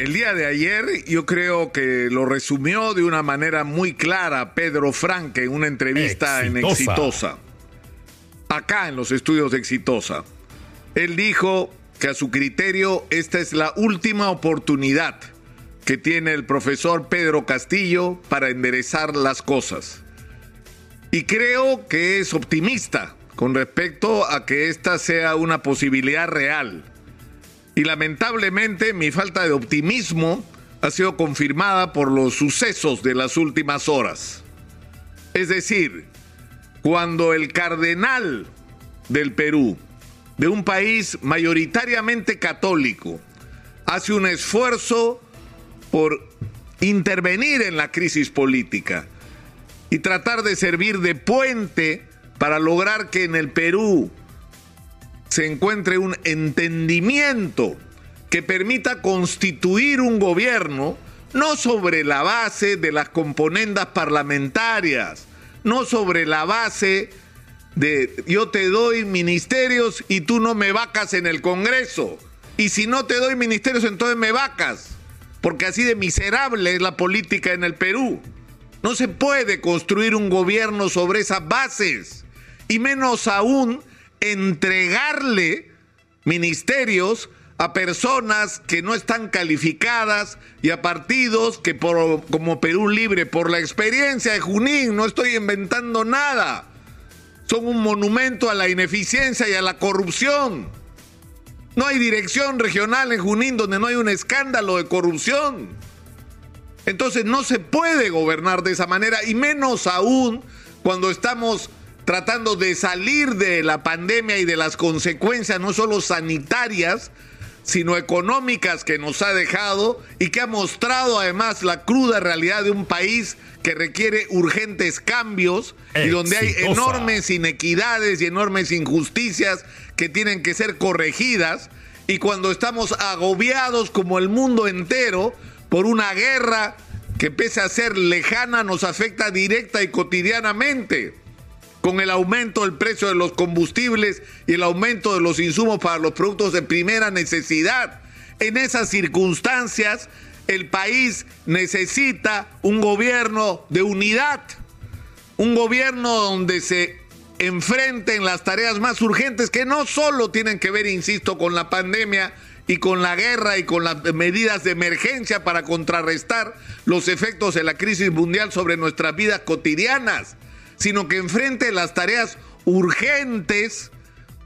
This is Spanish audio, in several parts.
El día de ayer yo creo que lo resumió de una manera muy clara Pedro Franque en una entrevista en Exitosa. Acá en los estudios de Exitosa. Él dijo que a su criterio esta es la última oportunidad que tiene el profesor Pedro Castillo para enderezar las cosas. Y creo que es optimista con respecto a que esta sea una posibilidad real. Y lamentablemente mi falta de optimismo ha sido confirmada por los sucesos de las últimas horas. Es decir, cuando el cardenal del Perú, de un país mayoritariamente católico, hace un esfuerzo por intervenir en la crisis política y tratar de servir de puente para lograr que en el Perú se encuentre un entendimiento que permita constituir un gobierno no sobre la base de las componendas parlamentarias, no sobre la base de yo te doy ministerios y tú no me vacas en el Congreso. Y si no te doy ministerios, entonces me vacas. Porque así de miserable es la política en el Perú. No se puede construir un gobierno sobre esas bases. Y menos aún entregarle ministerios a personas que no están calificadas y a partidos que por, como Perú Libre, por la experiencia de Junín, no estoy inventando nada, son un monumento a la ineficiencia y a la corrupción. No hay dirección regional en Junín donde no hay un escándalo de corrupción. Entonces no se puede gobernar de esa manera y menos aún cuando estamos tratando de salir de la pandemia y de las consecuencias no solo sanitarias, sino económicas que nos ha dejado y que ha mostrado además la cruda realidad de un país que requiere urgentes cambios y donde hay enormes inequidades y enormes injusticias que tienen que ser corregidas. Y cuando estamos agobiados como el mundo entero por una guerra que pese a ser lejana nos afecta directa y cotidianamente con el aumento del precio de los combustibles y el aumento de los insumos para los productos de primera necesidad. En esas circunstancias, el país necesita un gobierno de unidad, un gobierno donde se enfrenten las tareas más urgentes que no solo tienen que ver, insisto, con la pandemia y con la guerra y con las medidas de emergencia para contrarrestar los efectos de la crisis mundial sobre nuestras vidas cotidianas sino que enfrente las tareas urgentes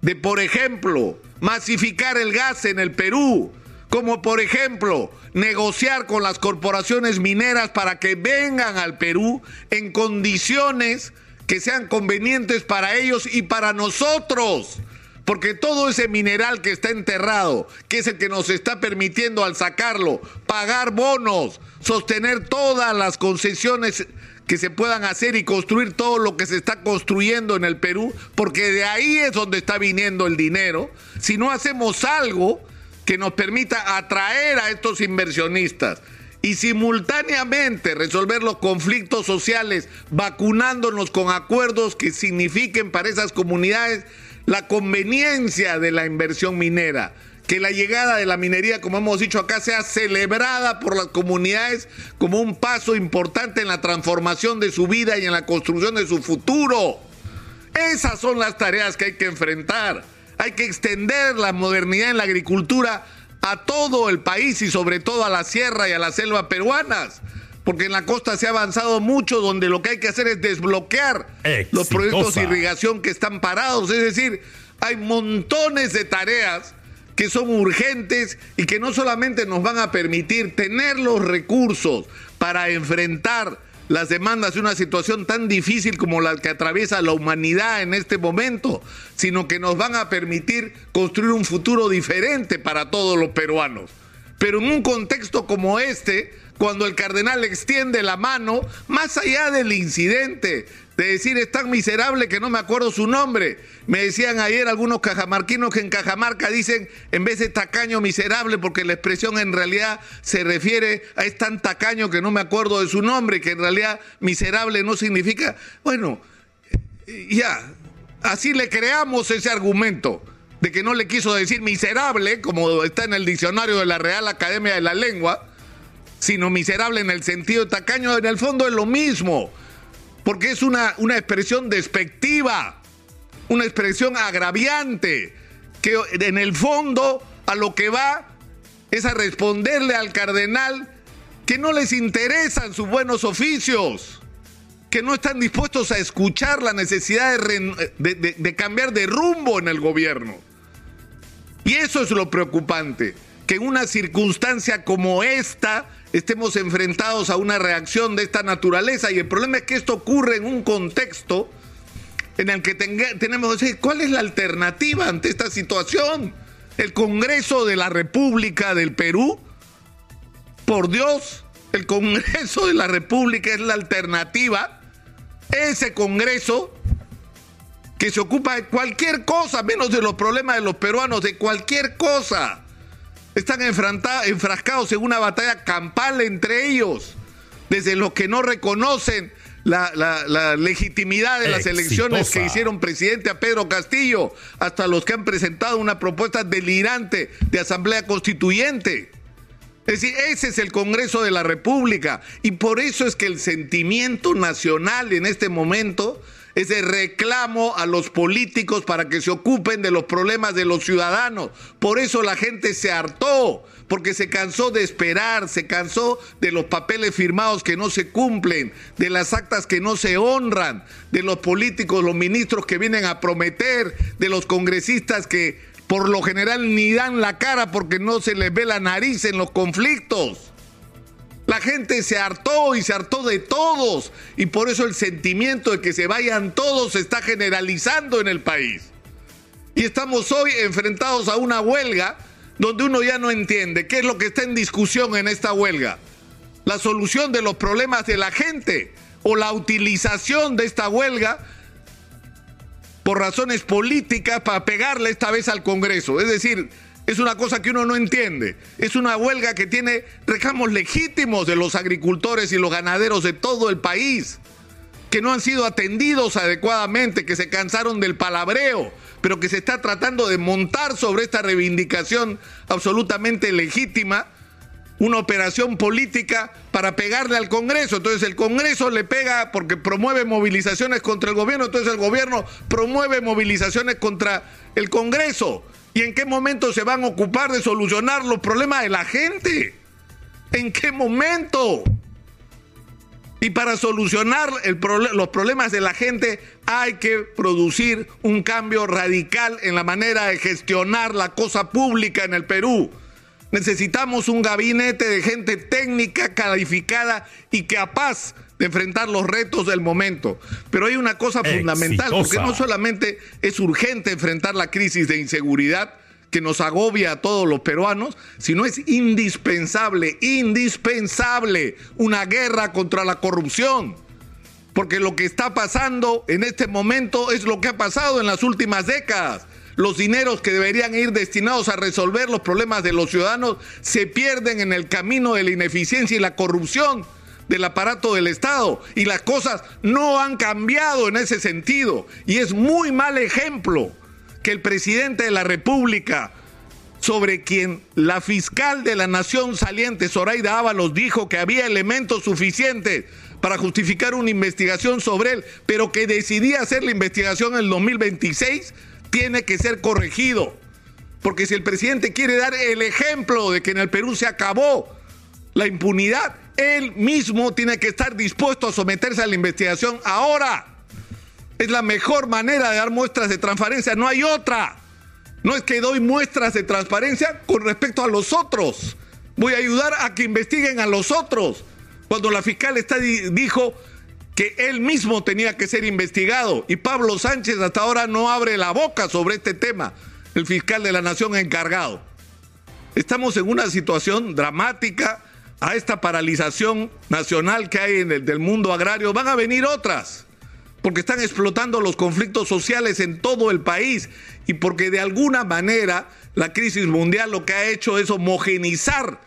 de, por ejemplo, masificar el gas en el Perú, como por ejemplo negociar con las corporaciones mineras para que vengan al Perú en condiciones que sean convenientes para ellos y para nosotros. Porque todo ese mineral que está enterrado, que es el que nos está permitiendo al sacarlo, pagar bonos, sostener todas las concesiones que se puedan hacer y construir todo lo que se está construyendo en el Perú, porque de ahí es donde está viniendo el dinero, si no hacemos algo que nos permita atraer a estos inversionistas y simultáneamente resolver los conflictos sociales vacunándonos con acuerdos que signifiquen para esas comunidades la conveniencia de la inversión minera que la llegada de la minería, como hemos dicho acá, sea celebrada por las comunidades como un paso importante en la transformación de su vida y en la construcción de su futuro. Esas son las tareas que hay que enfrentar. Hay que extender la modernidad en la agricultura a todo el país y sobre todo a la sierra y a la selva peruanas. Porque en la costa se ha avanzado mucho, donde lo que hay que hacer es desbloquear los proyectos de irrigación que están parados. Es decir, hay montones de tareas que son urgentes y que no solamente nos van a permitir tener los recursos para enfrentar las demandas de una situación tan difícil como la que atraviesa la humanidad en este momento, sino que nos van a permitir construir un futuro diferente para todos los peruanos. Pero en un contexto como este, cuando el cardenal extiende la mano, más allá del incidente, de decir es tan miserable que no me acuerdo su nombre. Me decían ayer algunos cajamarquinos que en Cajamarca dicen en vez de tacaño miserable porque la expresión en realidad se refiere a es tan tacaño que no me acuerdo de su nombre, que en realidad miserable no significa, bueno, ya, así le creamos ese argumento. de que no le quiso decir miserable, como está en el diccionario de la Real Academia de la Lengua, sino miserable en el sentido tacaño, en el fondo es lo mismo, porque es una, una expresión despectiva, una expresión agraviante, que en el fondo a lo que va es a responderle al cardenal que no les interesan sus buenos oficios, que no están dispuestos a escuchar la necesidad de, de cambiar de rumbo en el gobierno. Y eso es lo preocupante, que en una circunstancia como esta estemos enfrentados a una reacción de esta naturaleza. Y el problema es que esto ocurre en un contexto en el que tenemos que decir, ¿cuál es la alternativa ante esta situación? El Congreso de la República del Perú, por Dios, el Congreso de la República es la alternativa. Ese Congreso que se ocupa de cualquier cosa, menos de los problemas de los peruanos, de cualquier cosa. Están enfrascados en una batalla campal entre ellos, desde los que no reconocen la, legitimidad de las elecciones que hicieron presidente a Pedro Castillo, hasta los que han presentado una propuesta delirante de asamblea constituyente. Es decir, ese es el Congreso de la República y por eso es que el sentimiento nacional en este momento ese reclamo a los políticos para que se ocupen de los problemas de los ciudadanos. Por eso la gente se hartó, porque se cansó de esperar, se cansó de los papeles firmados que no se cumplen, de las actas que no se honran, de los políticos, los ministros que vienen a prometer, de los congresistas que por lo general ni dan la cara porque no se les ve la nariz en los conflictos. La gente se hartó y se hartó de todos y por eso el sentimiento de que se vayan todos se está generalizando en el país. Y estamos hoy enfrentados a una huelga donde uno ya no entiende qué es lo que está en discusión en esta huelga. La solución de los problemas de la gente o la utilización de esta huelga por razones políticas para pegarle esta vez al Congreso. Es decir, es una cosa que uno no entiende. Es una huelga que tiene reclamos legítimos de los agricultores y los ganaderos de todo el país, que no han sido atendidos adecuadamente, que se cansaron del palabreo, pero que se está tratando de montar sobre esta reivindicación absolutamente legítima una operación política para pegarle al Congreso. Entonces el Congreso le pega porque promueve movilizaciones contra el gobierno, entonces el gobierno promueve movilizaciones contra el Congreso. ¿Y en qué momento se van a ocupar de solucionar los problemas de la gente? ¿En qué momento? Y para solucionar los problemas de la gente hay que producir un cambio radical en la manera de gestionar la cosa pública en el Perú. Necesitamos un gabinete de gente técnica, calificada y capaz de enfrentar los retos del momento. Pero hay una cosa fundamental, porque no solamente es urgente enfrentar la crisis de inseguridad que nos agobia a todos los peruanos, sino es indispensable, indispensable una guerra contra la corrupción. Porque lo que está pasando en este momento es lo que ha pasado en las últimas décadas los dineros que deberían ir destinados a resolver los problemas de los ciudadanos se pierden en el camino de la ineficiencia y la corrupción del aparato del Estado y las cosas no han cambiado en ese sentido. Y es muy mal ejemplo que el presidente de la República, sobre quien la fiscal de la Nación saliente, Zoraida Ábalos, dijo que había elementos suficientes para justificar una investigación sobre él, pero que decidía hacer la investigación en el 2026, tiene que ser corregido. Porque si el presidente quiere dar el ejemplo de que en el Perú se acabó la impunidad, él mismo tiene que estar dispuesto a someterse a la investigación ahora. Es la mejor manera de dar muestras de transparencia, no hay otra. No es que doy muestras de transparencia con respecto a los otros. Voy a ayudar a que investiguen a los otros. Cuando la fiscal está, dijo que él mismo tenía que ser investigado. Y Pablo Sánchez hasta ahora no abre la boca sobre este tema, el fiscal de la nación encargado. Estamos en una situación dramática a esta paralización nacional que hay en el del mundo agrario, van a venir otras, porque están explotando los conflictos sociales en todo el país y porque de alguna manera la crisis mundial lo que ha hecho es homogenizar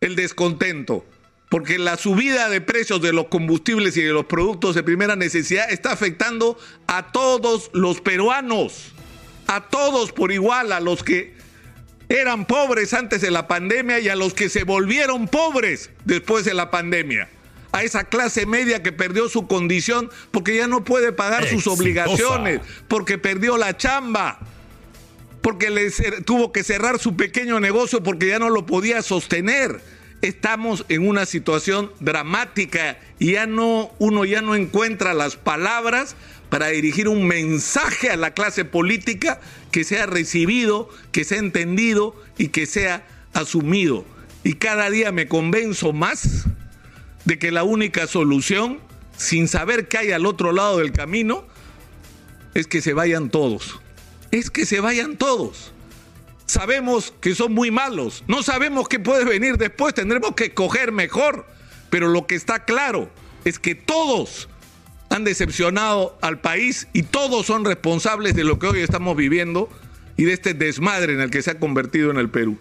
el descontento, porque la subida de precios de los combustibles y de los productos de primera necesidad está afectando a todos los peruanos. A todos por igual, a los que eran pobres antes de la pandemia y a los que se volvieron pobres después de la pandemia. A esa clase media que perdió su condición porque ya no puede pagar sus obligaciones, porque perdió la chamba, porque le tuvo que cerrar su pequeño negocio porque ya no lo podía sostener. Estamos en una situación dramática y ya no uno ya no encuentra las palabras para dirigir un mensaje a la clase política que sea recibido, que sea entendido y que sea asumido. Y cada día me convenzo más de que la única solución, sin saber qué hay al otro lado del camino, es que se vayan todos. Es que se vayan todos. Sabemos que son muy malos, no sabemos qué puede venir después, tendremos que coger mejor, pero lo que está claro es que todos han decepcionado al país y todos son responsables de lo que hoy estamos viviendo y de este desmadre en el que se ha convertido en el Perú.